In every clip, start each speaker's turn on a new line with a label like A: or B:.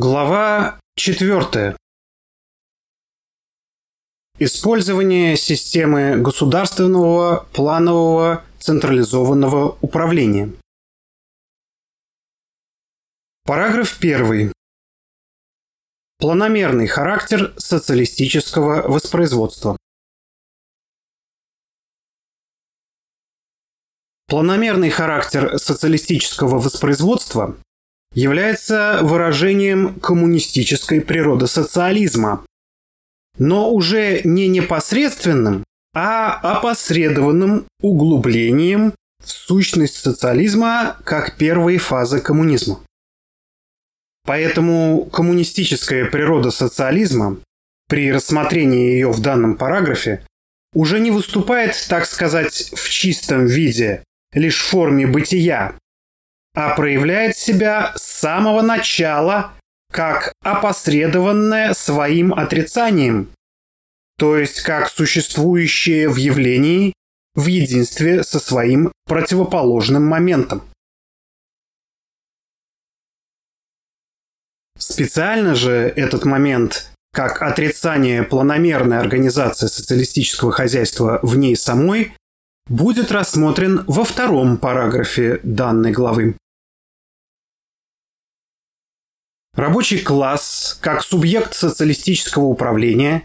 A: Глава 4. Использование системы государственного планового централизованного управления. Параграф 1. Планомерный характер социалистического воспроизводства. Планомерный характер социалистического воспроизводства является выражением коммунистической природы социализма, но уже не непосредственным, а опосредованным углублением в сущность социализма как первой фазы коммунизма. Поэтому коммунистическая природа социализма при рассмотрении ее в данном параграфе уже не выступает, так сказать, в чистом виде, лишь в форме бытия, а проявляет себя с самого начала как опосредованное своим отрицанием, то есть как существующее в явлении в единстве со своим противоположным моментом. Специально же этот момент, как отрицание планомерной организации социалистического хозяйства в ней самой, будет рассмотрен во втором параграфе данной главы. Рабочий класс, как субъект социалистического управления,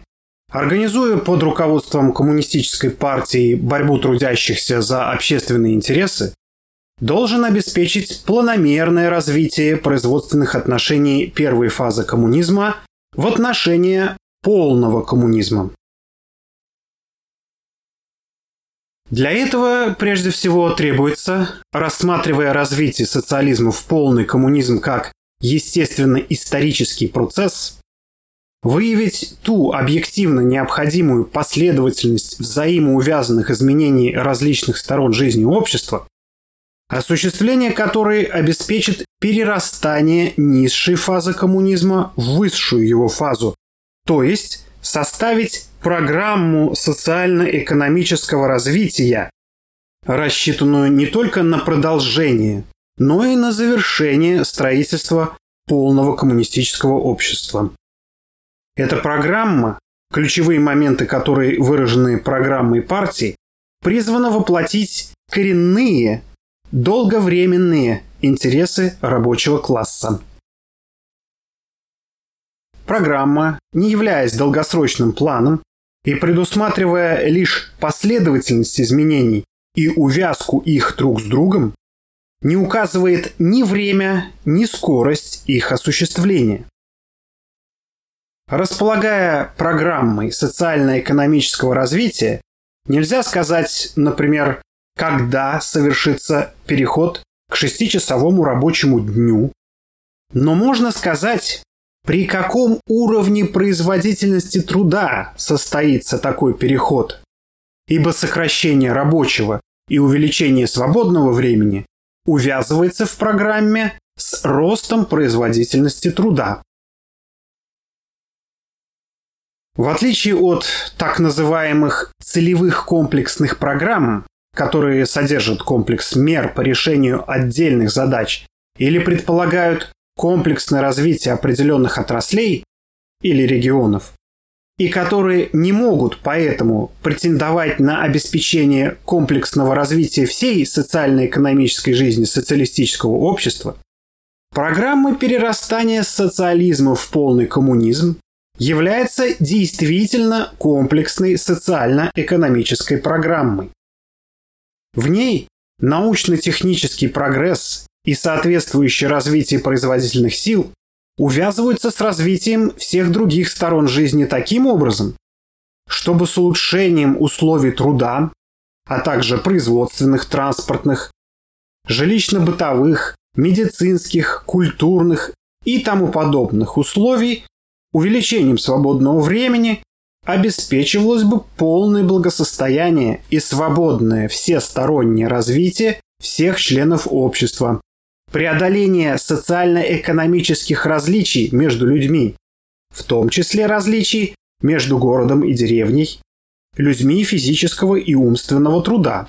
A: организуя под руководством коммунистической партии борьбу трудящихся за общественные интересы, должен обеспечить планомерное развитие производственных отношений первой фазы коммунизма в отношении полного коммунизма. Для этого прежде всего требуется, рассматривая развитие социализма в полный коммунизм как естественно-исторический процесс, выявить ту объективно необходимую последовательность взаимоувязанных изменений различных сторон жизни общества, осуществление которой обеспечит перерастание низшей фазы коммунизма в высшую его фазу, то есть составить программу социально-экономического развития, рассчитанную не только на продолжение, но и на завершение строительства полного коммунистического общества. Эта программа, ключевые моменты которой выражены программой партии, призвана воплотить коренные, долговременные интересы рабочего класса. Программа, не являясь долгосрочным планом и предусматривая лишь последовательность изменений и увязку их друг с другом, не указывает ни время, ни скорость их осуществления. Располагая программой социально-экономического развития, нельзя сказать, например, когда совершится переход к шестичасовому рабочему дню, но можно сказать, при каком уровне производительности труда состоится такой переход, ибо сокращение рабочего и увеличение свободного времени увязывается в программе с ростом производительности труда. В отличие от так называемых целевых комплексных программ, которые содержат комплекс мер по решению отдельных задач или предполагают комплексное развитие определенных отраслей или регионов, и которые не могут поэтому претендовать на обеспечение комплексного развития всей социально-экономической жизни социалистического общества, программы перерастания социализма в полный коммунизм является действительно комплексной социально-экономической программой. В ней научно-технический прогресс и соответствующее развитие производительных сил увязываются с развитием всех других сторон жизни таким образом, чтобы с улучшением условий труда, а также производственных, транспортных, жилищно-бытовых, медицинских, культурных и тому подобных условий, увеличением свободного времени обеспечивалось бы полное благосостояние и свободное всестороннее развитие всех членов общества, преодоление социально-экономических различий между людьми, в том числе различий между городом и деревней, людьми физического и умственного труда.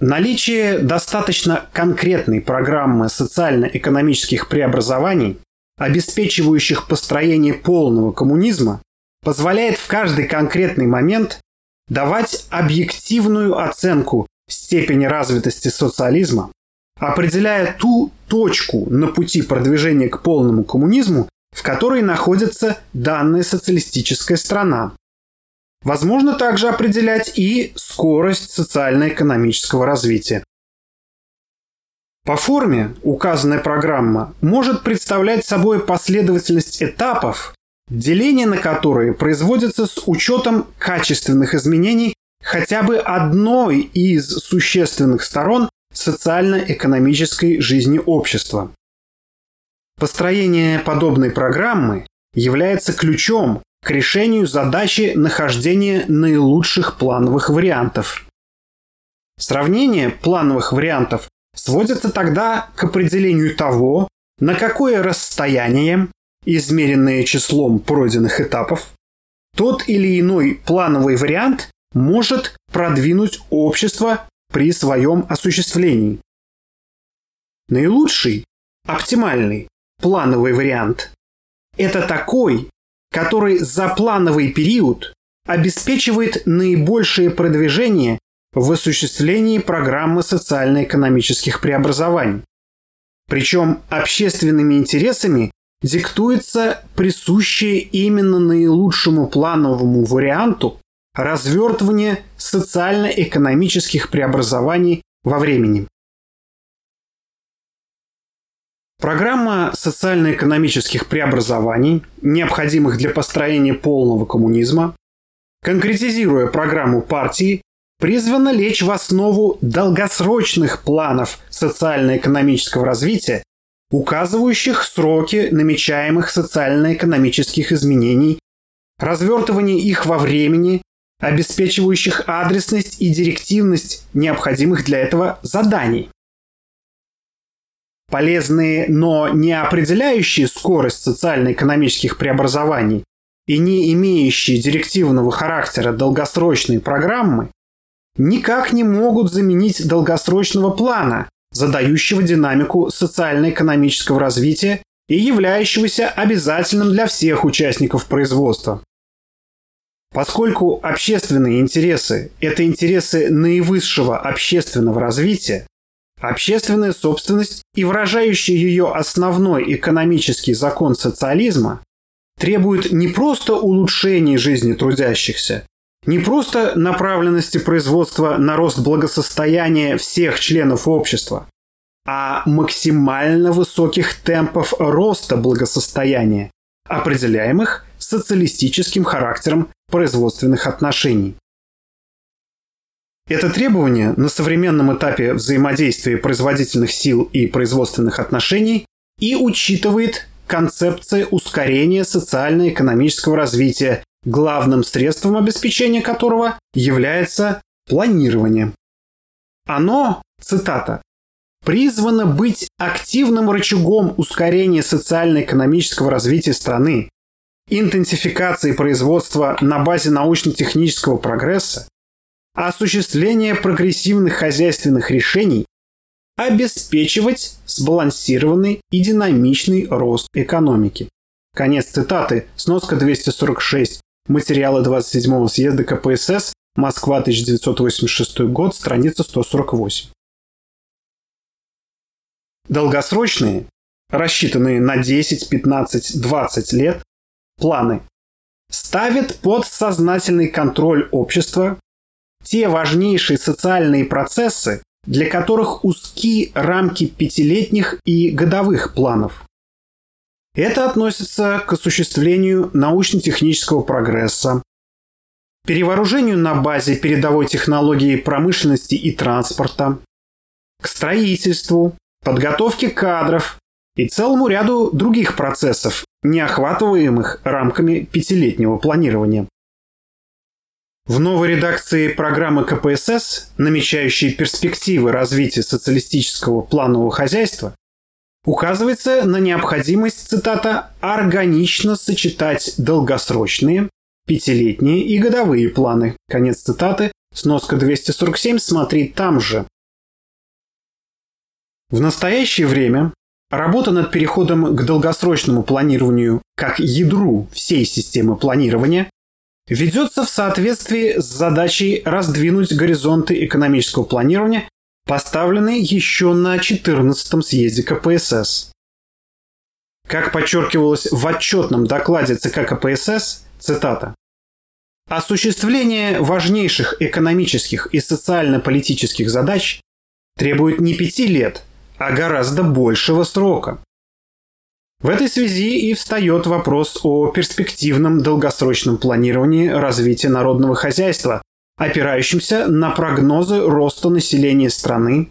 A: Наличие достаточно конкретной программы социально-экономических преобразований, обеспечивающих построение полного коммунизма, позволяет в каждый конкретный момент давать объективную оценку степени развитости социализма, определяя ту точку на пути продвижения к полному коммунизму, в которой находится данная социалистическая страна. Возможно также определять и скорость социально-экономического развития. По форме указанная программа может представлять собой последовательность этапов, деление на которые производится с учетом качественных изменений хотя бы одной из существенных сторон социально-экономической жизни общества. Построение подобной программы является ключом к решению задачи нахождения наилучших плановых вариантов. Сравнение плановых вариантов сводится тогда к определению того, на какое расстояние, измеренное числом пройденных этапов, тот или иной плановый вариант может продвинуть общество при своем осуществлении. Наилучший, оптимальный, плановый вариант – это такой, который за плановый период обеспечивает наибольшее продвижение в осуществлении программы социально-экономических преобразований. Причем общественными интересами диктуется присущее именно наилучшему плановому варианту развертывание социально-экономических преобразований во времени. Программа социально-экономических преобразований, необходимых для построения полного коммунизма, конкретизируя программу партии, призвана лечь в основу долгосрочных планов социально-экономического развития, указывающих сроки намечаемых социально-экономических изменений, развертывание их во времени обеспечивающих адресность и директивность необходимых для этого заданий. Полезные, но не определяющие скорость социально-экономических преобразований и не имеющие директивного характера долгосрочные программы никак не могут заменить долгосрочного плана, задающего динамику социально-экономического развития и являющегося обязательным для всех участников производства. Поскольку общественные интересы – это интересы наивысшего общественного развития, общественная собственность и выражающий ее основной экономический закон социализма требует не просто улучшения жизни трудящихся, не просто направленности производства на рост благосостояния всех членов общества, а максимально высоких темпов роста благосостояния, определяемых социалистическим характером производственных отношений. Это требование на современном этапе взаимодействия производительных сил и производственных отношений и учитывает концепция ускорения социально-экономического развития, главным средством обеспечения которого является планирование. Оно, цитата, призвано быть активным рычагом ускорения социально-экономического развития страны, интенсификации производства на базе научно-технического прогресса, осуществление прогрессивных хозяйственных решений, обеспечивать сбалансированный и динамичный рост экономики. Конец цитаты. Сноска 246. Материалы 27-го съезда КПСС. Москва, 1986 год. Страница 148. Долгосрочные, рассчитанные на 10, 15, 20 лет, планы ставит под сознательный контроль общества те важнейшие социальные процессы, для которых узки рамки пятилетних и годовых планов. Это относится к осуществлению научно-технического прогресса, перевооружению на базе передовой технологии промышленности и транспорта, к строительству, подготовке кадров и целому ряду других процессов, не охватываемых рамками пятилетнего планирования. В новой редакции программы КПСС, намечающей перспективы развития социалистического планового хозяйства, указывается на необходимость, цитата, «органично сочетать долгосрочные, пятилетние и годовые планы». Конец цитаты, сноска 247, смотри там же. В настоящее время работа над переходом к долгосрочному планированию как ядру всей системы планирования ведется в соответствии с задачей раздвинуть горизонты экономического планирования, поставленные еще на 14-м съезде КПСС. Как подчеркивалось в отчетном докладе ЦК КПСС, цитата, «Осуществление важнейших экономических и социально-политических задач требует не пяти лет, а гораздо большего срока. В этой связи и встает вопрос о перспективном долгосрочном планировании развития народного хозяйства, опирающемся на прогнозы роста населения страны,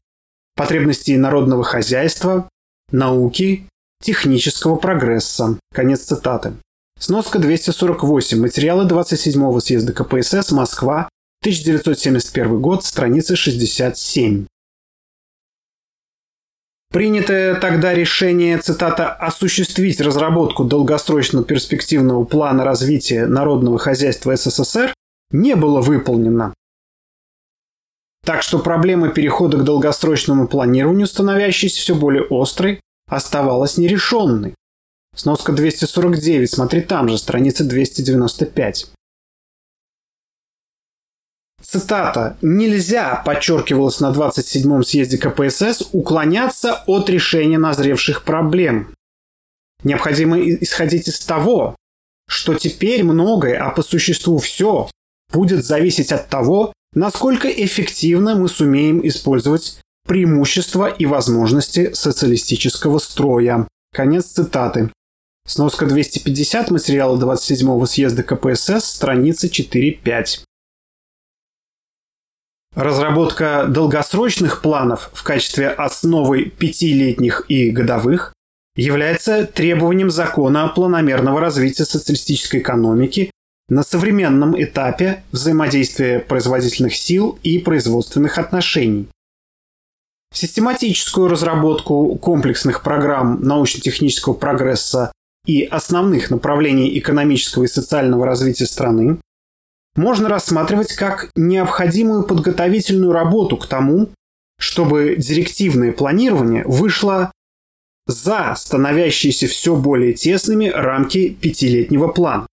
A: потребностей народного хозяйства, науки, технического прогресса. Конец цитаты. Сноска 248. Материалы 27-го съезда КПСС. Москва. 1971 год. Страница 67. Принятое тогда решение, цитата, «осуществить разработку долгосрочного перспективного плана развития народного хозяйства СССР» не было выполнено. Так что проблема перехода к долгосрочному планированию, становящейся все более острой, оставалась нерешенной. Сноска 249, смотри там же, страница 295. Цитата. «Нельзя», подчеркивалось на 27-м съезде КПСС, «уклоняться от решения назревших проблем». Необходимо исходить из того, что теперь многое, а по существу все, будет зависеть от того, насколько эффективно мы сумеем использовать преимущества и возможности социалистического строя. Конец цитаты. Сноска 250 материала 27-го съезда КПСС, страница 4-5. Разработка долгосрочных планов в качестве основы пятилетних и годовых является требованием закона планомерного развития социалистической экономики на современном этапе взаимодействия производительных сил и производственных отношений. Систематическую разработку комплексных программ научно-технического прогресса и основных направлений экономического и социального развития страны можно рассматривать как необходимую подготовительную работу к тому, чтобы директивное планирование вышло за становящиеся все более тесными рамки пятилетнего плана.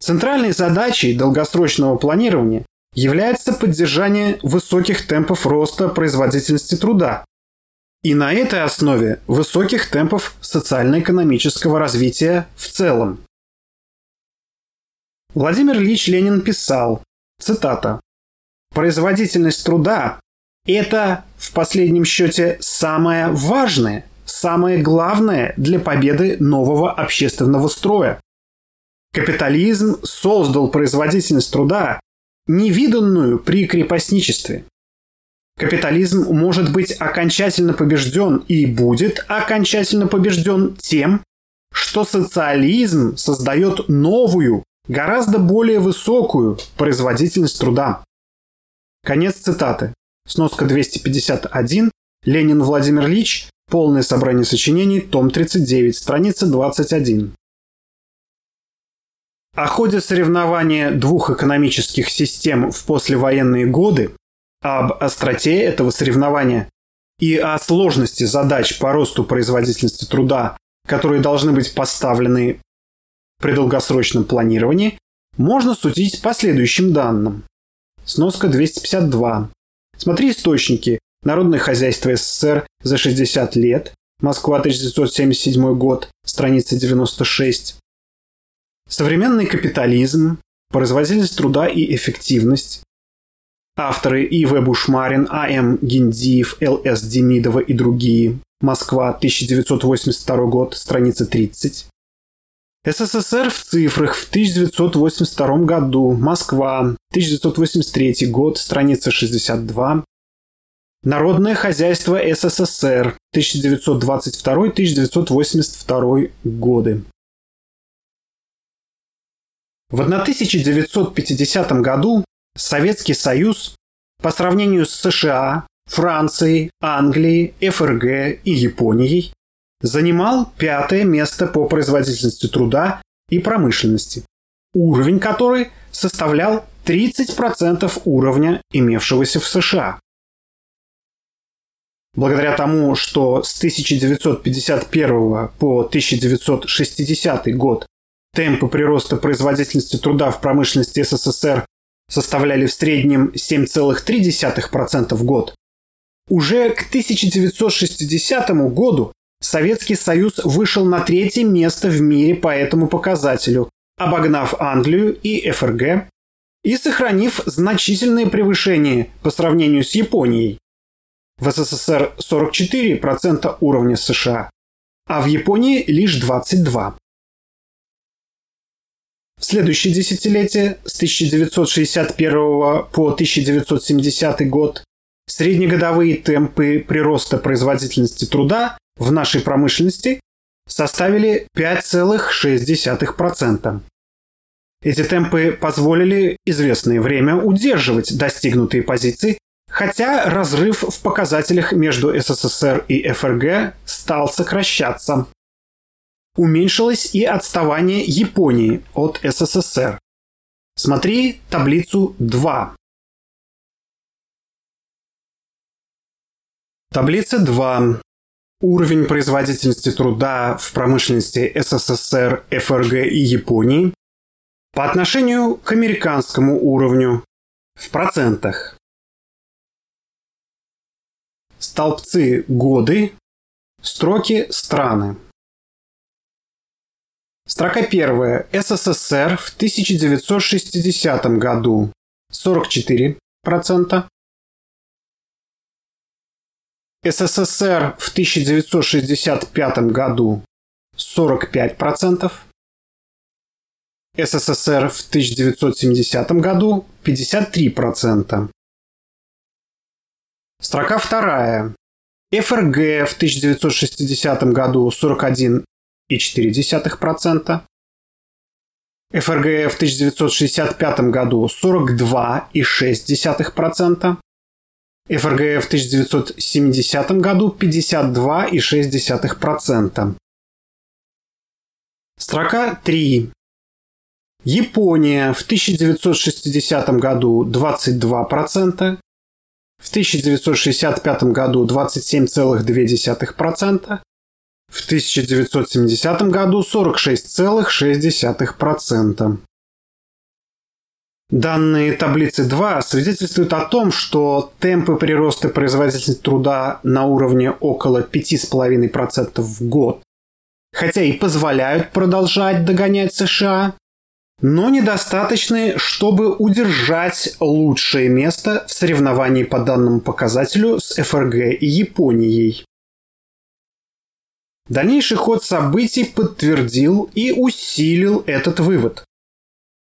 A: Центральной задачей долгосрочного планирования является поддержание высоких темпов роста производительности труда и на этой основе высоких темпов социально-экономического развития в целом. Владимир Ильич Ленин писал, цитата, «Производительность труда – это, в последнем счете, самое важное, самое главное для победы нового общественного строя. Капитализм создал производительность труда, невиданную при крепостничестве. Капитализм может быть окончательно побежден и будет окончательно побежден тем, что социализм создает новую, гораздо более высокую производительность труда. Конец цитаты. Сноска 251. Ленин Владимир Ильич. Полное собрание сочинений. Том 39. Страница 21. О ходе соревнования двух экономических систем в послевоенные годы, об остроте этого соревнования и о сложности задач по росту производительности труда, которые должны быть поставлены при долгосрочном планировании можно судить по следующим данным. Сноска 252. Смотри источники. Народное хозяйство СССР за 60 лет. Москва, 1977 год. Страница 96. Современный капитализм. Производительность труда и эффективность. Авторы И.В. Бушмарин, А.М. Гиндиев, Л.С. Демидова и другие. Москва, 1982 год, страница 30. СССР в цифрах в 1982 году. Москва. 1983 год. Страница 62. Народное хозяйство СССР. 1922-1982 годы. В 1950 году Советский Союз по сравнению с США, Францией, Англией, ФРГ и Японией занимал пятое место по производительности труда и промышленности, уровень которой составлял 30% уровня, имевшегося в США. благодаря тому, что с 1951 по 1960 год темпы прироста производительности труда в промышленности СССР составляли в среднем 7,3% в год, уже к 1960 году Советский Союз вышел на третье место в мире по этому показателю, обогнав Англию и ФРГ и сохранив значительное превышение по сравнению с Японией. В СССР 44% уровня США, а в Японии лишь 22%. В следующее десятилетие, с 1961 по 1970 год, среднегодовые темпы прироста производительности труда в нашей промышленности составили 5,6%. Эти темпы позволили известное время удерживать достигнутые позиции, хотя разрыв в показателях между СССР и ФРГ стал сокращаться. Уменьшилось и отставание Японии от СССР. Смотри таблицу 2. Таблица 2. Уровень производительности труда в промышленности СССР, ФРГ и Японии по отношению к американскому уровню в процентах. Столбцы – годы, строки – страны. Строка первая. СССР в 1960 году 44%. СССР в 1965 году 45%, СССР в 1970 году 53%. Строка вторая. ФРГ в 1960 году 41,4%. ФРГ в 1965 году 42,6%. ФРГ в 1970 году 52,6%. Строка 3. Япония в 1960 году 22%, в 1965 году 27,2%, в 1970 году 46,6%. Данные таблицы 2 свидетельствуют о том, что темпы прироста производительности труда на уровне около 5,5% в год, хотя и позволяют продолжать догонять США, но недостаточны, чтобы удержать лучшее место в соревновании по данному показателю с ФРГ и Японией. Дальнейший ход событий подтвердил и усилил этот вывод.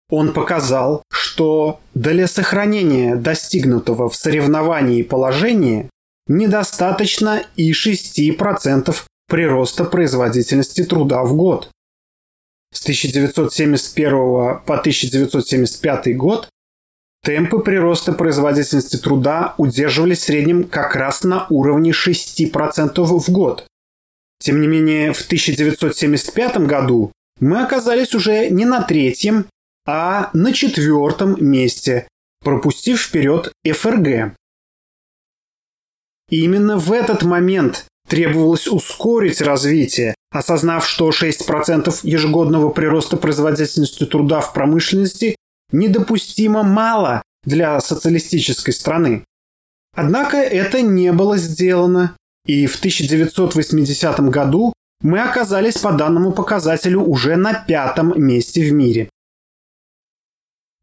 A: Он показал, что для сохранения достигнутого в соревновании положения недостаточно и 6% прироста производительности труда в год. С 1971 по 1975 год темпы прироста производительности труда удерживались в среднем как раз на уровне 6% в год. Тем не менее, в 1975 году мы оказались уже не на третьем, а на четвертом месте, пропустив вперед ФРГ. именно в этот момент требовалось ускорить развитие, осознав, что 6% ежегодного прироста производительности труда в промышленности недопустимо мало для социалистической страны. Однако это не было сделано, и в 1980 году мы оказались по данному показателю уже на пятом месте в мире.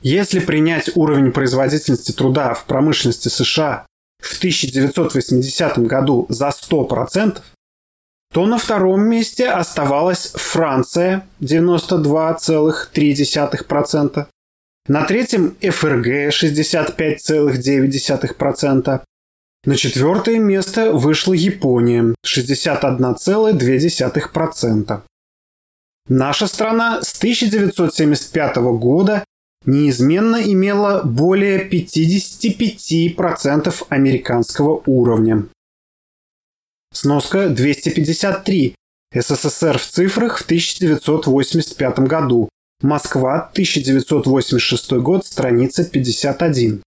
A: Если принять уровень производительности труда в промышленности США в 1980 году за 100%, то на втором месте оставалась Франция 92,3%, на третьем ФРГ 65,9%, на четвертое место вышла Япония 61,2%. Наша страна с 1975 года неизменно имела более 55% американского уровня. Сноска 253. СССР в цифрах в 1985 году. Москва, 1986 год, страница 51.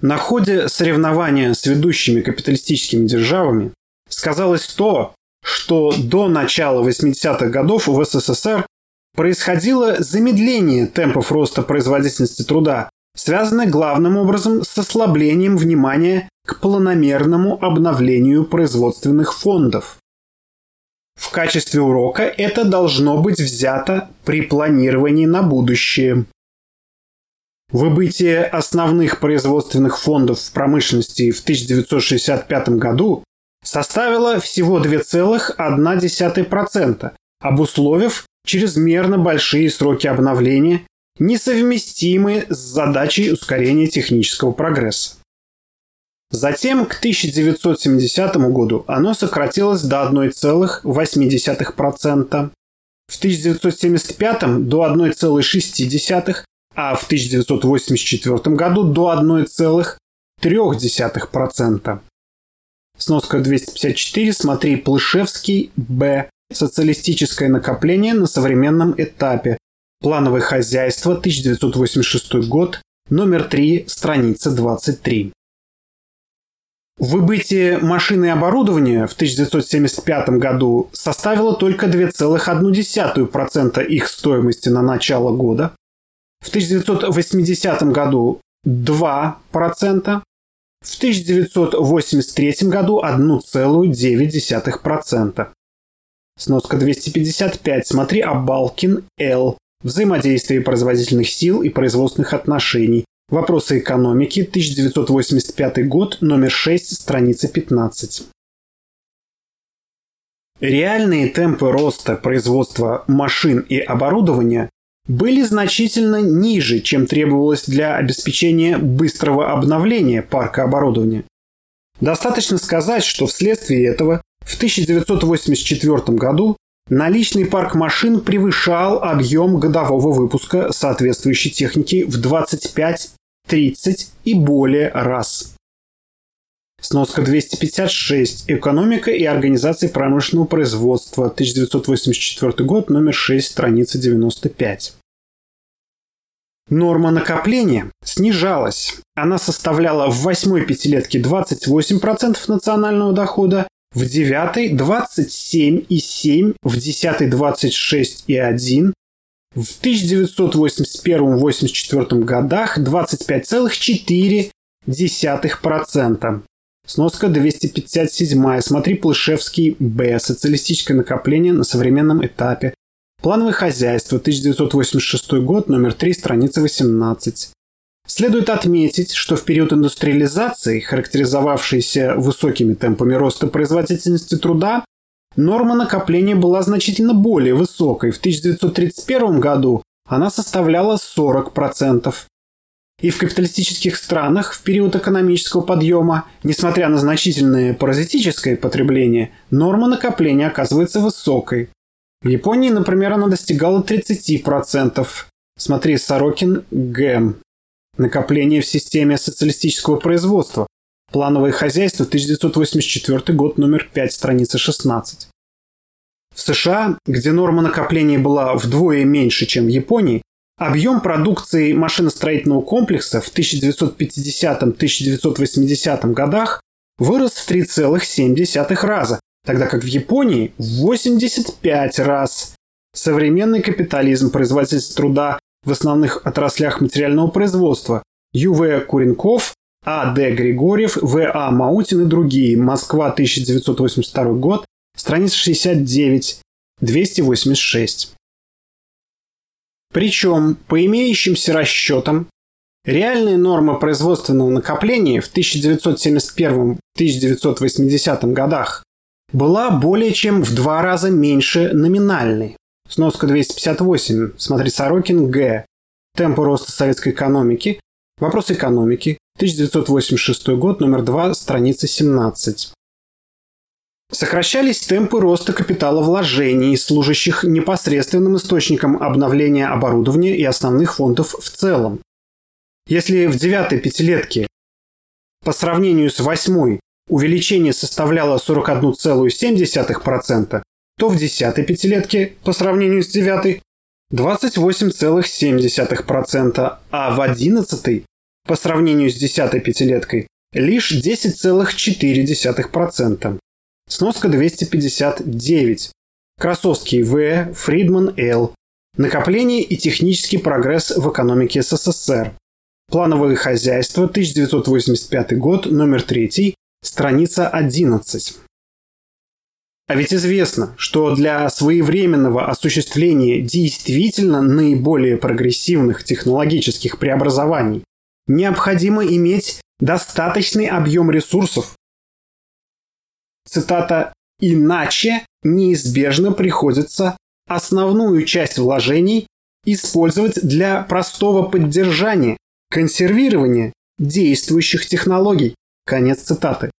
A: На ходе соревнования с ведущими капиталистическими державами сказалось то, что до начала 80-х годов в СССР происходило замедление темпов роста производительности труда, связанное главным образом с ослаблением внимания к планомерному обновлению производственных фондов. В качестве урока это должно быть взято при планировании на будущее. Выбытие основных производственных фондов в промышленности в 1965 году составило всего 2,1%, обусловив чрезмерно большие сроки обновления, несовместимые с задачей ускорения технического прогресса. Затем к 1970 году оно сократилось до 1,8%, в 1975 до 1,6%, а в 1984 году до 1,3%. Сноска 254, смотри Плышевский, Б. Социалистическое накопление на современном этапе. Плановое хозяйство, 1986 год, номер 3, страница 23. Выбытие машины и оборудования в 1975 году составило только 2,1% их стоимости на начало года, в 1980 году 2%, в 1983 году 1,9%. Сноска 255. Смотри Абалкин Л. Взаимодействие производительных сил и производственных отношений. Вопросы экономики. 1985 год. Номер 6. Страница 15. Реальные темпы роста производства машин и оборудования были значительно ниже, чем требовалось для обеспечения быстрого обновления парка оборудования. Достаточно сказать, что вследствие этого в 1984 году наличный парк машин превышал объем годового выпуска соответствующей техники в 25, 30 и более раз. Сноска 256. Экономика и организация промышленного производства. 1984 год, номер 6, страница 95. Норма накопления снижалась. Она составляла в восьмой пятилетке 28% национального дохода, в девятой 27,7, в десятой 26,1, в 1981-84 годах 25,4%. Сноска 257. Смотри Плышевский Б. Социалистическое накопление на современном этапе. Плановое хозяйство. 1986 год. Номер 3. Страница 18. Следует отметить, что в период индустриализации, характеризовавшейся высокими темпами роста производительности труда, норма накопления была значительно более высокой. В 1931 году она составляла 40%, и в капиталистических странах в период экономического подъема, несмотря на значительное паразитическое потребление, норма накопления оказывается высокой. В Японии, например, она достигала 30%. Смотри Сорокин Гэм. Накопление в системе социалистического производства. Плановое хозяйство, 1984 год, номер 5, страница 16. В США, где норма накопления была вдвое меньше, чем в Японии, Объем продукции машиностроительного комплекса в 1950-1980 годах вырос в 3,7 раза, тогда как в Японии в 85 раз. Современный капитализм производительность труда в основных отраслях материального производства Ю.В. Куренков, А.Д. Григорьев, В.А. Маутин и другие. Москва, 1982 год, страница 69, 286. Причем, по имеющимся расчетам, реальная норма производственного накопления в 1971-1980 годах была более чем в два раза меньше номинальной. Сноска 258. Смотри Сорокин Г. Темпы роста советской экономики. Вопрос экономики. 1986 год, номер 2, страница 17. Сокращались темпы роста капитала вложений, служащих непосредственным источником обновления оборудования и основных фондов в целом. Если в девятой пятилетке по сравнению с восьмой увеличение составляло 41,7%, то в десятой пятилетке по сравнению с девятой 28,7%, а в одиннадцатой по сравнению с десятой пятилеткой лишь 10,4%. Сноска 259. Красовский В. Фридман Л. Накопление и технический прогресс в экономике СССР. Плановое хозяйство, 1985 год, номер 3, страница 11. А ведь известно, что для своевременного осуществления действительно наиболее прогрессивных технологических преобразований необходимо иметь достаточный объем ресурсов. Цитата «Иначе неизбежно приходится основную часть вложений использовать для простого поддержания, консервирования действующих технологий». Конец цитаты.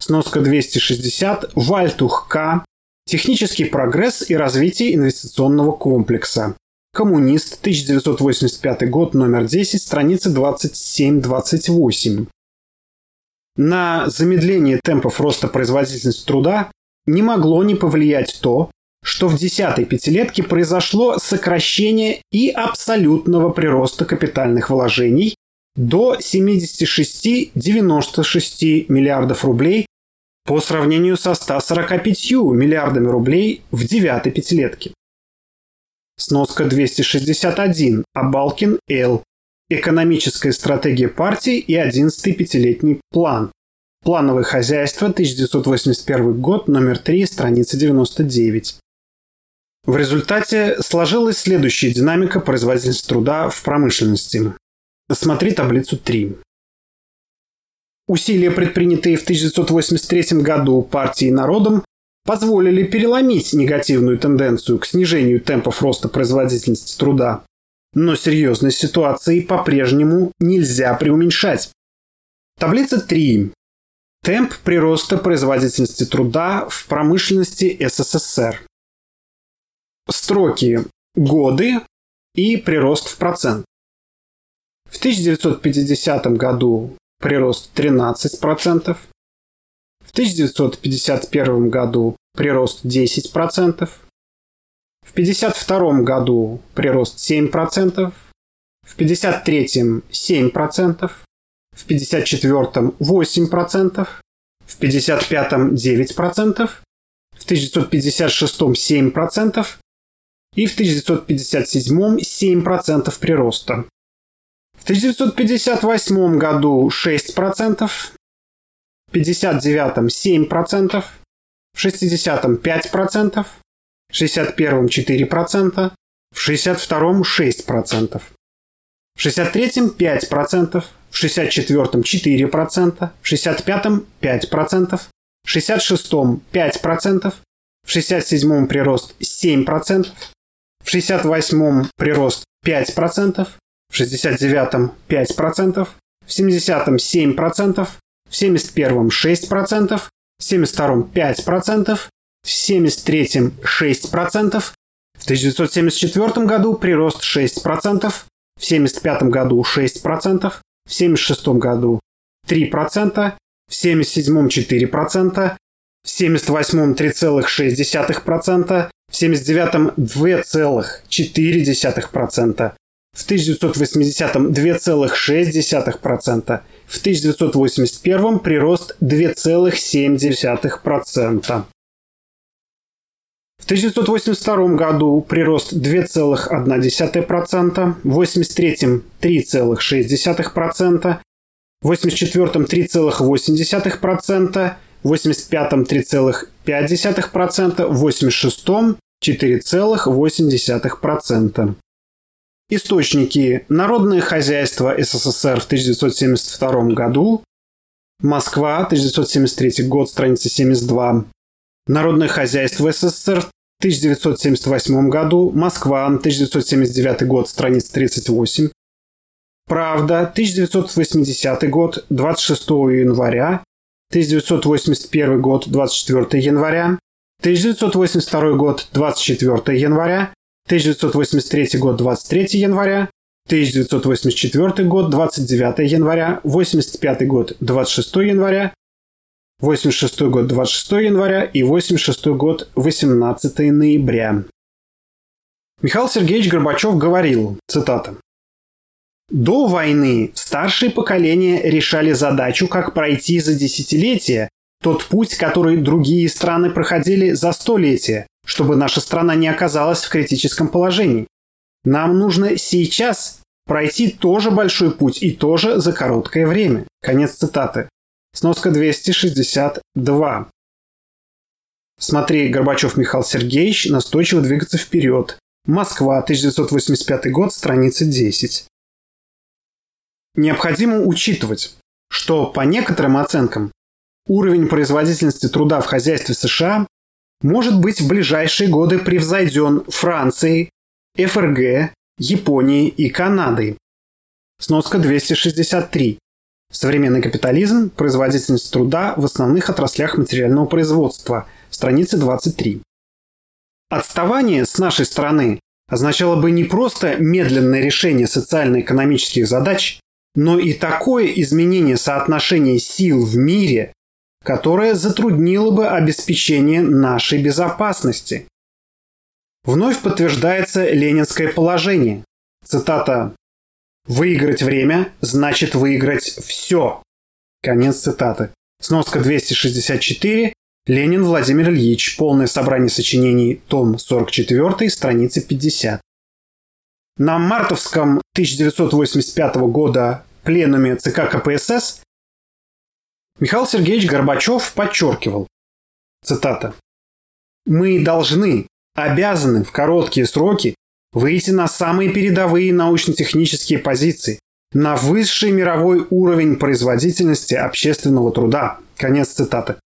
A: Сноска 260. Вальтух К. Технический прогресс и развитие инвестиционного комплекса. Коммунист, 1985 год, номер 10, страница 27-28. На замедление темпов роста производительности труда не могло не повлиять то, что в десятой пятилетке произошло сокращение и абсолютного прироста капитальных вложений до 76-96 миллиардов рублей по сравнению со 145 миллиардами рублей в девятой пятилетке. Сноска 261. Абалкин Л. Экономическая стратегия партии и 11-й пятилетний план. Плановое хозяйство, 1981 год, номер 3, страница 99. В результате сложилась следующая динамика производительности труда в промышленности. Смотри таблицу 3. Усилия, предпринятые в 1983 году партией народом, позволили переломить негативную тенденцию к снижению темпов роста производительности труда. Но серьезной ситуации по-прежнему нельзя преуменьшать. Таблица 3. Темп прироста производительности труда в промышленности СССР. Строки годы и прирост в процент. В 1950 году прирост 13%, в 1951 году прирост 10%, в 1952 году прирост 7%, в 1953 7%, в 1954 8%, в 1955 9%, в 1956 7% и в 1957 7% прироста. В 1958 году 6%, в 59-м 7%, в 60-м 5%, в 61-м 4%, в 62-м 6%, в 63-м 5%, в 64-м 4%, в 65-м 5%, в 66-м 5%, в 67-м прирост 7%, в 68-м прирост 5%, в 69-м 5%, в 70-м 7%, в 71-м 6%, в 72-м 5%, в 73-м 6%, в 1974 году прирост 6%, в 75 году 6%, в 76 году 3%, в 77 4%, в 78 3,6%, в 79 2,4%, в 1980-м 2,6%, в 1981 прирост 2,7%. В 1982 году прирост 2,1%, в 1983 3,6%, в 1984 3,8%, в 1985 3,5%, в 1986 4,8%. Источники. Народное хозяйство СССР в 1972 году. Москва, 1973 год, страница 72. Народное хозяйство СССР в 1978 году. Москва, 1979 год, страница 38. Правда, 1980 год, 26 января. 1981 год, 24 января. 1982 год, 24 января. 1983 год 23 января, 1984 год 29 января, 85 год 26 января, 86 год 26 января и 86 год 18 ноября. Михаил Сергеевич Горбачев говорил, цитата, До войны старшие поколения решали задачу, как пройти за десятилетия тот путь, который другие страны проходили за столетия, чтобы наша страна не оказалась в критическом положении. Нам нужно сейчас пройти тоже большой путь и тоже за короткое время. Конец цитаты. Сноска 262. Смотри, Горбачев Михаил Сергеевич настойчиво двигаться вперед. Москва, 1985 год, страница 10. Необходимо учитывать, что по некоторым оценкам уровень производительности труда в хозяйстве США может быть в ближайшие годы превзойден Францией, ФРГ, Японией и Канадой. Сноска 263. Современный капитализм, производительность труда в основных отраслях материального производства, страница 23. Отставание с нашей стороны означало бы не просто медленное решение социально-экономических задач, но и такое изменение соотношения сил в мире, которое затруднило бы обеспечение нашей безопасности. Вновь подтверждается ленинское положение. Цитата «Выиграть время значит выиграть все». Конец цитаты. Сноска 264. Ленин Владимир Ильич. Полное собрание сочинений. Том 44. Страница 50. На мартовском 1985 года пленуме ЦК КПСС Михаил Сергеевич Горбачев подчеркивал, цитата, «Мы должны, обязаны в короткие сроки выйти на самые передовые научно-технические позиции, на высший мировой уровень производительности общественного труда». Конец цитаты.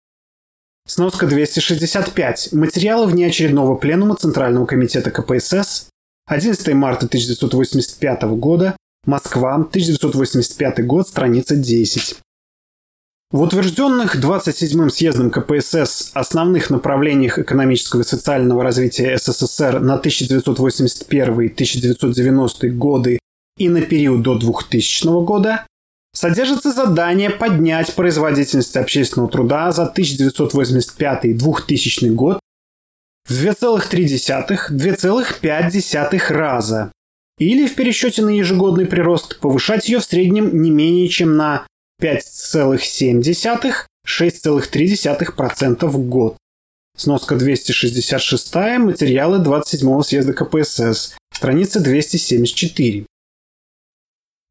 A: Сноска 265. Материалы внеочередного пленума Центрального комитета КПСС 11 марта 1985 года, Москва, 1985 год, страница 10. В утвержденных 27-м съездом КПСС основных направлениях экономического и социального развития СССР на 1981-1990 годы и на период до 2000 года содержится задание поднять производительность общественного труда за 1985-2000 год в 2,3-2,5 раза или в пересчете на ежегодный прирост повышать ее в среднем не менее чем на 5,7-6,3% в год. Сноска 266, материалы 27-го съезда КПСС, страница 274.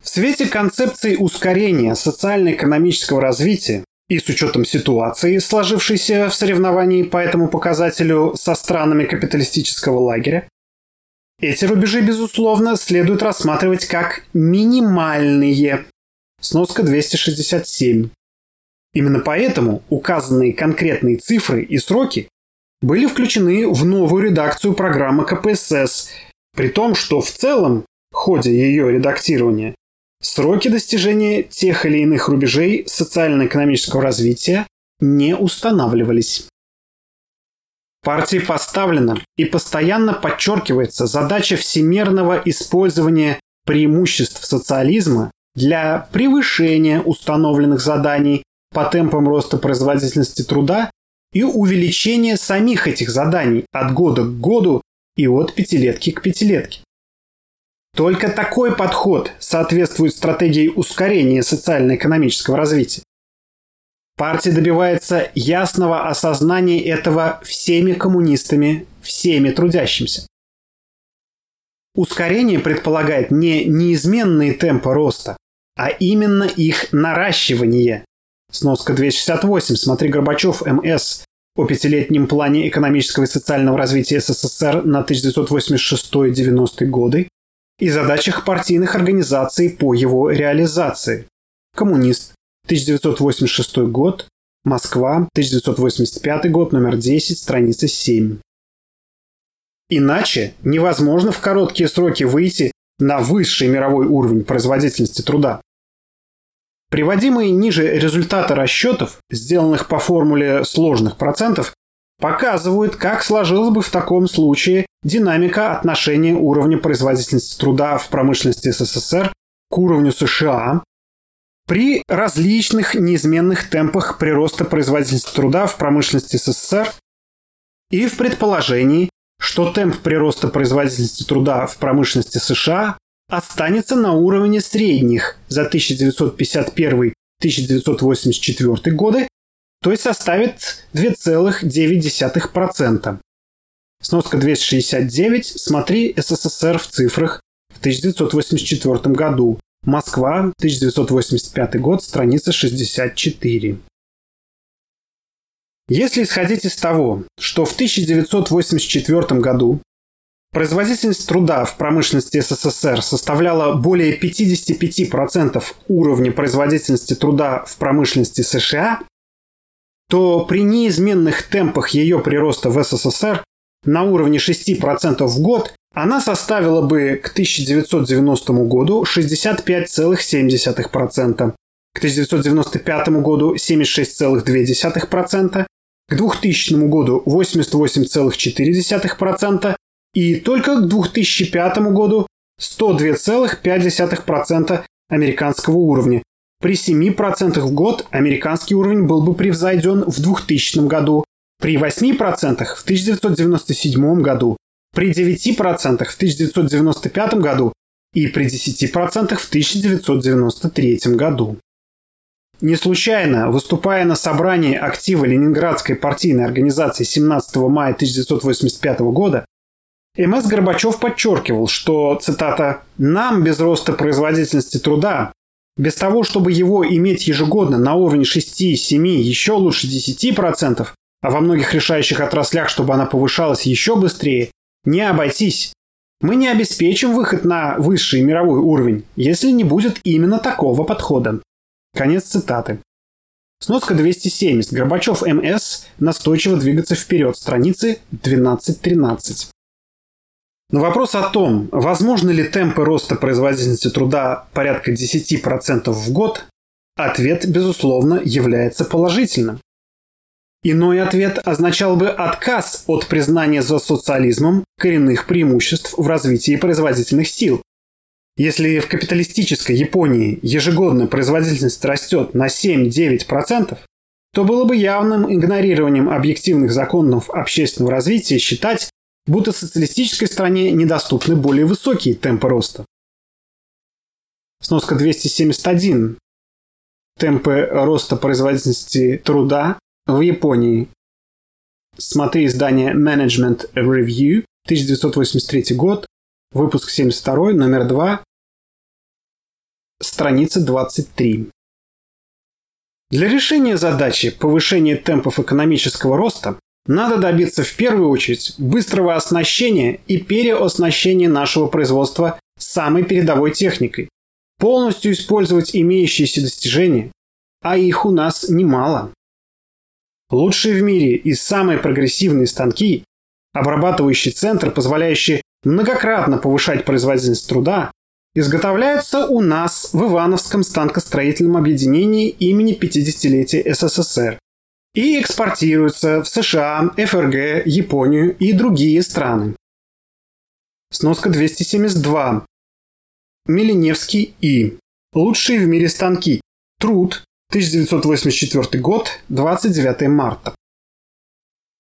A: В свете концепции ускорения социально-экономического развития и с учетом ситуации, сложившейся в соревновании по этому показателю со странами капиталистического лагеря, эти рубежи, безусловно, следует рассматривать как минимальные Сноска 267. Именно поэтому указанные конкретные цифры и сроки были включены в новую редакцию программы КПСС, при том, что в целом, в ходе ее редактирования, сроки достижения тех или иных рубежей социально-экономического развития не устанавливались. Партии поставлена и постоянно подчеркивается задача всемирного использования преимуществ социализма для превышения установленных заданий по темпам роста производительности труда и увеличения самих этих заданий от года к году и от пятилетки к пятилетке. Только такой подход соответствует стратегии ускорения социально-экономического развития. Партия добивается ясного осознания этого всеми коммунистами, всеми трудящимся. Ускорение предполагает не неизменные темпы роста, а именно их наращивание. Сноска 268. Смотри Горбачев, МС. О пятилетнем плане экономического и социального развития СССР на 1986-90 годы и задачах партийных организаций по его реализации. Коммунист. 1986 год. Москва. 1985 год. Номер 10. Страница 7. Иначе невозможно в короткие сроки выйти на высший мировой уровень производительности труда. Приводимые ниже результаты расчетов, сделанных по формуле сложных процентов, показывают, как сложилась бы в таком случае динамика отношения уровня производительности труда в промышленности СССР к уровню США при различных неизменных темпах прироста производительности труда в промышленности СССР и в предположении, что темп прироста производительности труда в промышленности США останется на уровне средних за 1951-1984 годы, то есть составит 2,9%. Сноска 269. Смотри СССР в цифрах в 1984 году. Москва, 1985 год, страница 64. Если исходить из того, что в 1984 году производительность труда в промышленности СССР составляла более 55% уровня производительности труда в промышленности США, то при неизменных темпах ее прироста в СССР на уровне 6% в год она составила бы к 1990 году 65,7%, к 1995 году 76,2%, к 2000 году 88,4% и только к 2005 году 102,5% американского уровня. При 7% в год американский уровень был бы превзойден в 2000 году, при 8% в 1997 году, при 9% в 1995 году и при 10% в 1993 году. Не случайно, выступая на собрании актива Ленинградской партийной организации 17 мая 1985 года, МС Горбачев подчеркивал, что, цитата, «нам без роста производительности труда, без того, чтобы его иметь ежегодно на уровне 6, 7, еще лучше 10%, а во многих решающих отраслях, чтобы она повышалась еще быстрее, не обойтись. Мы не обеспечим выход на высший мировой уровень, если не будет именно такого подхода. Конец цитаты. Сноска 270. Горбачев МС. Настойчиво двигаться вперед. Страницы 12-13. На вопрос о том, возможны ли темпы роста производительности труда порядка 10% в год, ответ, безусловно, является положительным. Иной ответ означал бы отказ от признания за социализмом коренных преимуществ в развитии производительных сил. Если в капиталистической Японии ежегодно производительность растет на 7-9%, то было бы явным игнорированием объективных законов общественного развития считать, будто социалистической стране недоступны более высокие темпы роста. Сноска 271. Темпы роста производительности труда в Японии. Смотри издание Management Review, 1983 год, выпуск 72, номер 2, страница 23. Для решения задачи повышения темпов экономического роста надо добиться в первую очередь быстрого оснащения и переоснащения нашего производства самой передовой техникой, полностью использовать имеющиеся достижения, а их у нас немало. Лучшие в мире и самые прогрессивные станки, обрабатывающий центр, позволяющий многократно повышать производительность труда, изготовляются у нас в Ивановском станкостроительном объединении имени 50-летия СССР и экспортируются в США, ФРГ, Японию и другие страны. Сноска 272. Миленевский И. Лучшие в мире станки. Труд. 1984 год, 29 марта.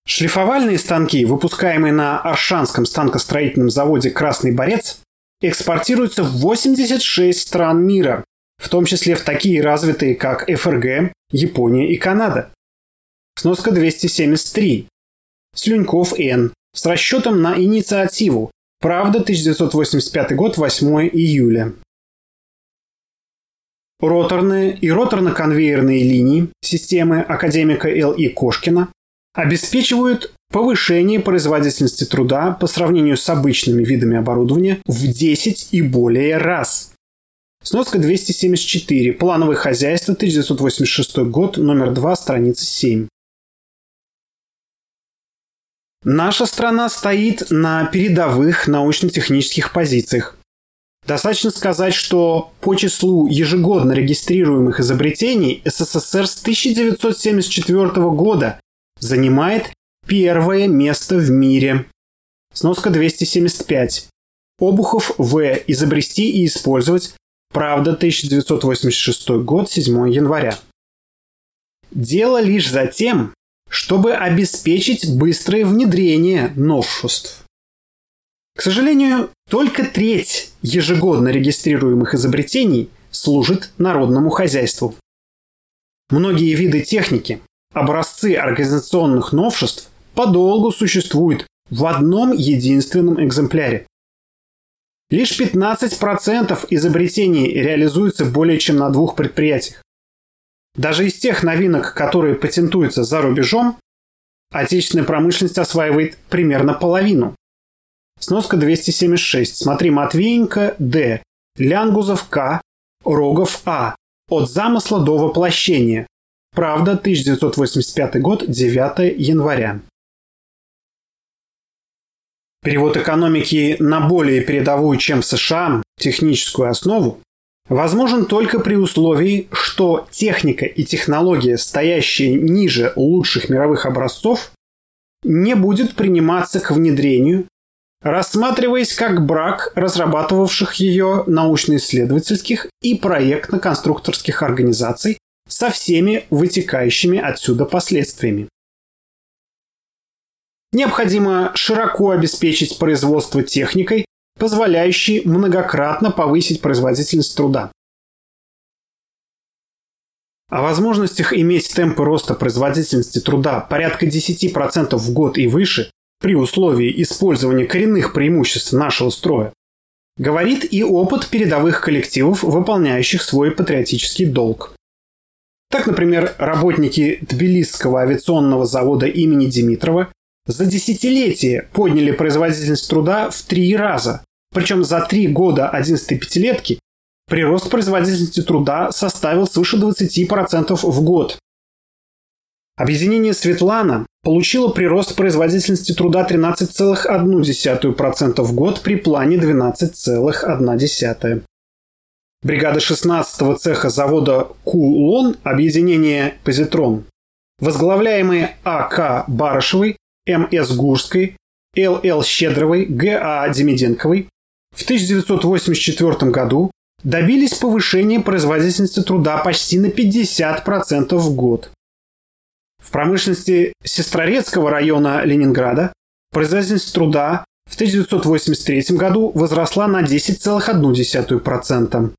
A: Шлифовальные станки, выпускаемые на Аршанском станкостроительном заводе «Красный борец», экспортируются в 86 стран мира, в том числе в такие развитые, как ФРГ, Япония и Канада. Сноска 273. Слюньков Н. С расчетом на инициативу. Правда, 1985 год, 8 июля. Роторные и роторно-конвейерные линии системы академика Л.И. Кошкина обеспечивают повышение производительности труда по сравнению с обычными видами оборудования в 10 и более раз. Сноска 274. Плановое хозяйство, 1986 год, номер 2, страница 7. Наша страна стоит на передовых научно-технических позициях. Достаточно сказать, что по числу ежегодно регистрируемых изобретений СССР с 1974 года занимает первое место в мире. Сноска 275. Обухов В. Изобрести и использовать. Правда, 1986 год, 7 января. Дело лишь за тем, чтобы обеспечить быстрое внедрение новшеств. К сожалению, Только треть ежегодно регистрируемых изобретений служит народному хозяйству. Многие виды техники, образцы организационных новшеств подолгу существуют в одном единственном экземпляре. Лишь 15% изобретений реализуются более чем на двух предприятиях. Даже из тех новинок, которые патентуются за рубежом, отечественная промышленность осваивает примерно половину. Сноска 276. Смотри Матвеенко Д. Лянгузов К. Рогов А. От замысла до воплощения. Правда, 1985 год, 9 января. Перевод экономики на более передовую, чем в США, техническую основу, возможен только при условии, что техника и технология, стоящие ниже лучших мировых образцов, не будет приниматься к внедрению, рассматриваясь как брак разрабатывавших ее научно-исследовательских и проектно-конструкторских организаций со всеми вытекающими отсюда последствиями. Необходимо широко обеспечить производство техникой, позволяющей многократно повысить производительность труда. О возможностях иметь темпы роста производительности труда порядка 10% в год и выше при условии использования коренных преимуществ нашего строя говорит и опыт передовых коллективов, выполняющих свой патриотический долг. Так, например, работники Тбилисского авиационного завода имени Димитрова за десятилетие подняли производительность труда в три раза. Причем за три года 11 пятилетки прирост производительности труда составил свыше 20% в год. Объединение «Светлана» получило прирост производительности труда 13,1% в год при плане 12,1%. Бригада 16-го цеха завода «Кулон» объединение «Позитрон», возглавляемые А.К. Барышевой, М.С. Гурской, Л.Л. Щедровой, Г.А. Демиденковой, в 1984 году добились повышения производительности труда почти на 50% в год. В промышленности Сестрорецкого района Ленинграда производительность труда в 1983 году возросла на 10,1%.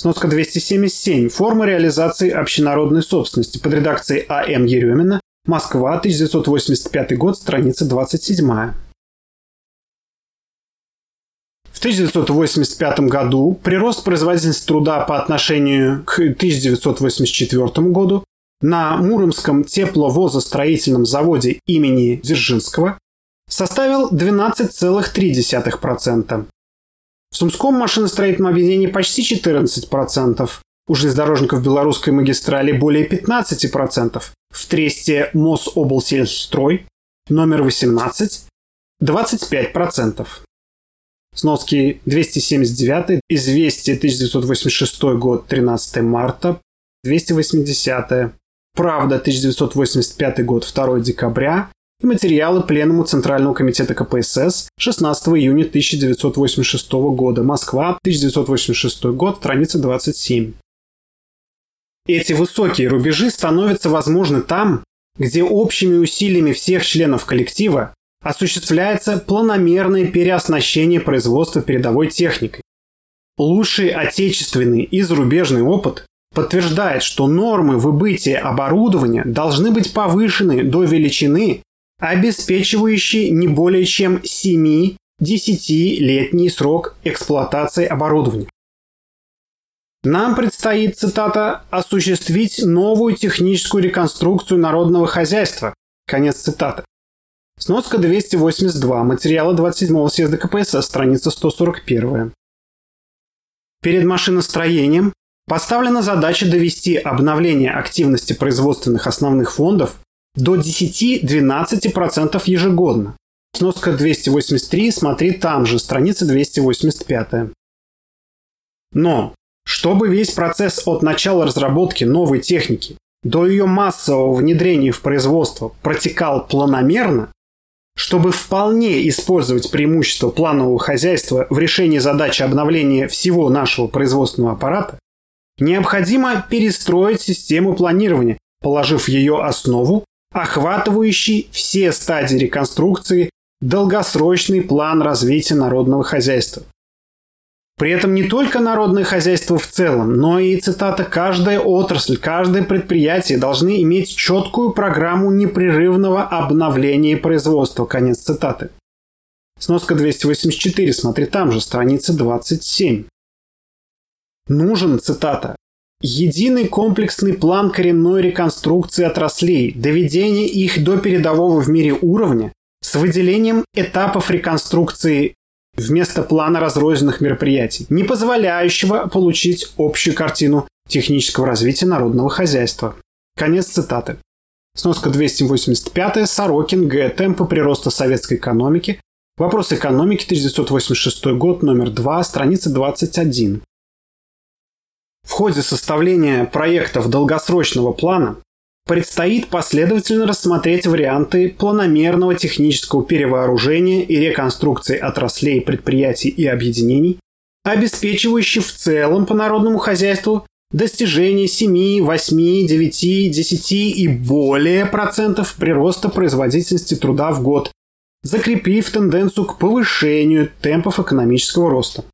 A: Сноска 277. Форма реализации общенародной собственности под редакцией А.М. Еремина. Москва, 1985 год, страница 27. В 1985 году прирост производительности труда по отношению к 1984 году на Муромском тепловозостроительном заводе имени Дзержинского составил 12,3%. В Сумском машиностроительном объединении почти 14%, у железнодорожников белорусской магистрали более 15%, в Тресте Мособлсельстрой номер 18 25%. Сноски 279, известие 1986 год, 13 марта, 280, правда 1985 год, 2 декабря, и материалы Пленуму Центрального комитета КПСС 16 июня 1986 года. Москва, 1986 год, страница 27. Эти высокие рубежи становятся возможны там, где общими усилиями всех членов коллектива осуществляется планомерное переоснащение производства передовой техникой. Лучший отечественный и зарубежный опыт подтверждает, что нормы выбытия оборудования должны быть повышены до величины, обеспечивающей не более чем 7-10-летний срок эксплуатации оборудования. Нам предстоит, цитата, «осуществить новую техническую реконструкцию народного хозяйства». Конец цитаты. Сноска 282, материалы 27-го съезда КПСС, страница 141. Перед машиностроением поставлена задача довести обновление активности производственных основных фондов до 10-12% ежегодно. Сноска 283, смотри там же, страница 285. Но, чтобы весь процесс от начала разработки новой техники до ее массового внедрения в производство протекал планомерно, чтобы вполне использовать преимущество планового хозяйства в решении задачи обновления всего нашего производственного аппарата, необходимо перестроить систему планирования, положив ее основу охватывающий все стадии реконструкции долгосрочный план развития народного хозяйства. При этом не только народное хозяйство в целом, но и, цитата, «каждая отрасль, каждое предприятие должны иметь четкую программу непрерывного обновления производства». Конец цитаты. Сноска 284, смотри там же, страница 27. Нужен, цитата, Единый комплексный план коренной реконструкции отраслей, доведение их до передового в мире уровня с выделением этапов реконструкции вместо плана разрозненных мероприятий, не позволяющего получить общую картину технического развития народного хозяйства. Конец цитаты. Сноска 285. Сорокин. Г. Темпы прироста советской экономики. Вопрос экономики. 1986 год. Номер 2. Страница 21. В ходе составления проектов долгосрочного плана предстоит последовательно рассмотреть варианты планомерного технического перевооружения и реконструкции отраслей, предприятий и объединений, обеспечивающих в целом по народному хозяйству достижение 7, 8, 9, 10 и более процентов прироста производительности труда в год, закрепив тенденцию к повышению темпов экономического роста.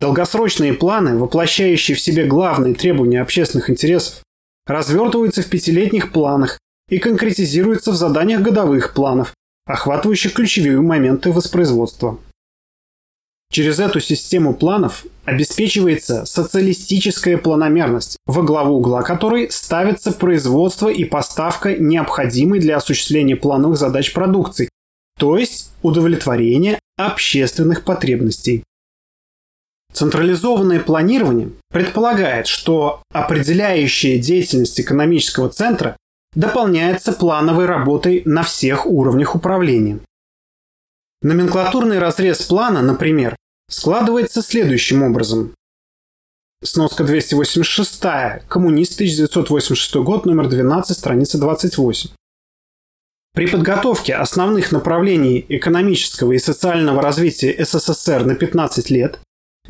A: Долгосрочные планы, воплощающие в себе главные требования общественных интересов, развертываются в пятилетних планах и конкретизируются в заданиях годовых планов, охватывающих ключевые моменты воспроизводства. Через эту систему планов обеспечивается социалистическая планомерность, во главу угла которой ставится производство и поставка необходимой для осуществления плановых задач продукции, то есть удовлетворение общественных потребностей. Централизованное планирование предполагает, что определяющая деятельность экономического центра дополняется плановой работой на всех уровнях управления. Номенклатурный разрез плана, например, складывается следующим образом. Сноска 286. Коммунист, 1986 год, номер 12, страница 28. При подготовке основных направлений экономического и социального развития СССР на 15 лет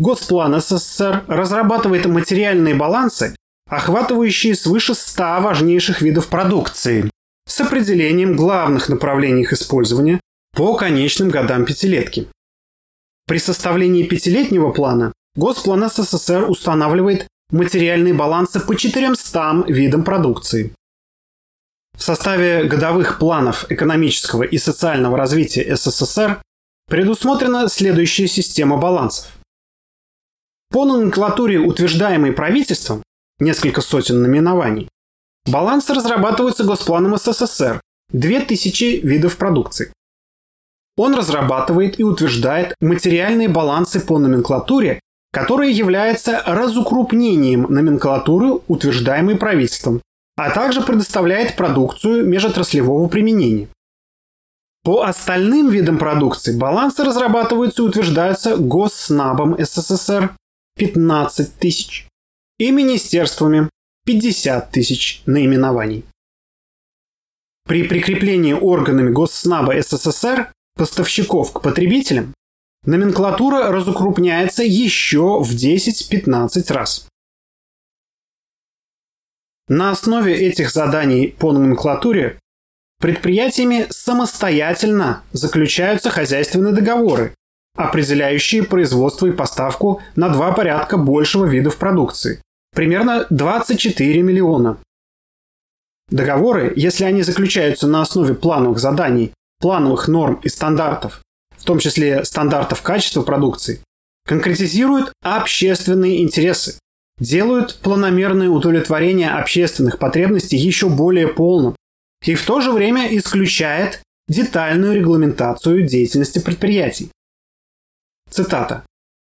A: Госплан СССР разрабатывает материальные балансы, охватывающие свыше 100 важнейших видов продукции, с определением главных направлений их использования по конечным годам пятилетки. При составлении пятилетнего плана Госплан СССР устанавливает материальные балансы по 400 видам продукции. В составе годовых планов экономического и социального развития СССР предусмотрена следующая система балансов. По номенклатуре, утверждаемой правительством, несколько сотен наименований, балансы разрабатываются Госпланом СССР, 2000 видов продукции. Он разрабатывает и утверждает материальные балансы по номенклатуре, которые являются разукрупнением номенклатуры, утверждаемой правительством, а также предоставляет продукцию межотраслевого применения. По остальным видам продукции балансы разрабатываются и утверждаются Госснабом СССР, 15 тысяч и министерствами 50 тысяч наименований. При прикреплении органами Госснаба СССР поставщиков к потребителям номенклатура разукрупняется еще в 10-15 раз. На основе этих заданий по номенклатуре предприятиями самостоятельно заключаются хозяйственные договоры, определяющие производство и поставку на два порядка большего видов продукции. Примерно 24 миллиона. Договоры, если они заключаются на основе плановых заданий, плановых норм и стандартов, в том числе стандартов качества продукции, конкретизируют общественные интересы, делают планомерное удовлетворение общественных потребностей еще более полным и в то же время исключает детальную регламентацию деятельности предприятий. Цитата.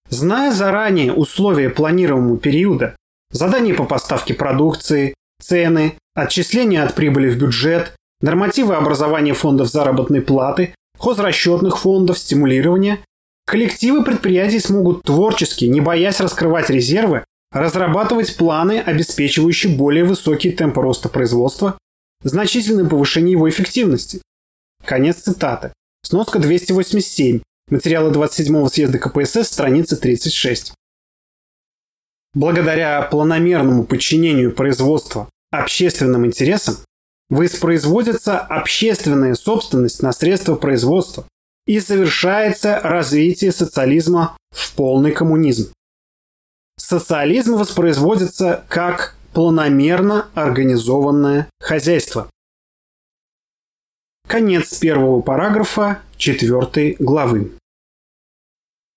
A: Зная заранее условия планируемого периода, задания по поставке продукции, цены, отчисления от прибыли в бюджет, нормативы образования фондов заработной платы, хозрасчетных фондов, стимулирования, коллективы предприятий смогут творчески, не боясь раскрывать резервы, разрабатывать планы, обеспечивающие более высокий темп роста производства, значительное повышение его эффективности. Конец цитаты. Сноска 287. Материалы 27-го съезда КПСС, страница 36. Благодаря планомерному подчинению производства общественным интересам, воспроизводится общественная собственность на средства производства и совершается развитие социализма в полный коммунизм. Социализм воспроизводится как планомерно организованное хозяйство. Конец первого параграфа четвертой главы.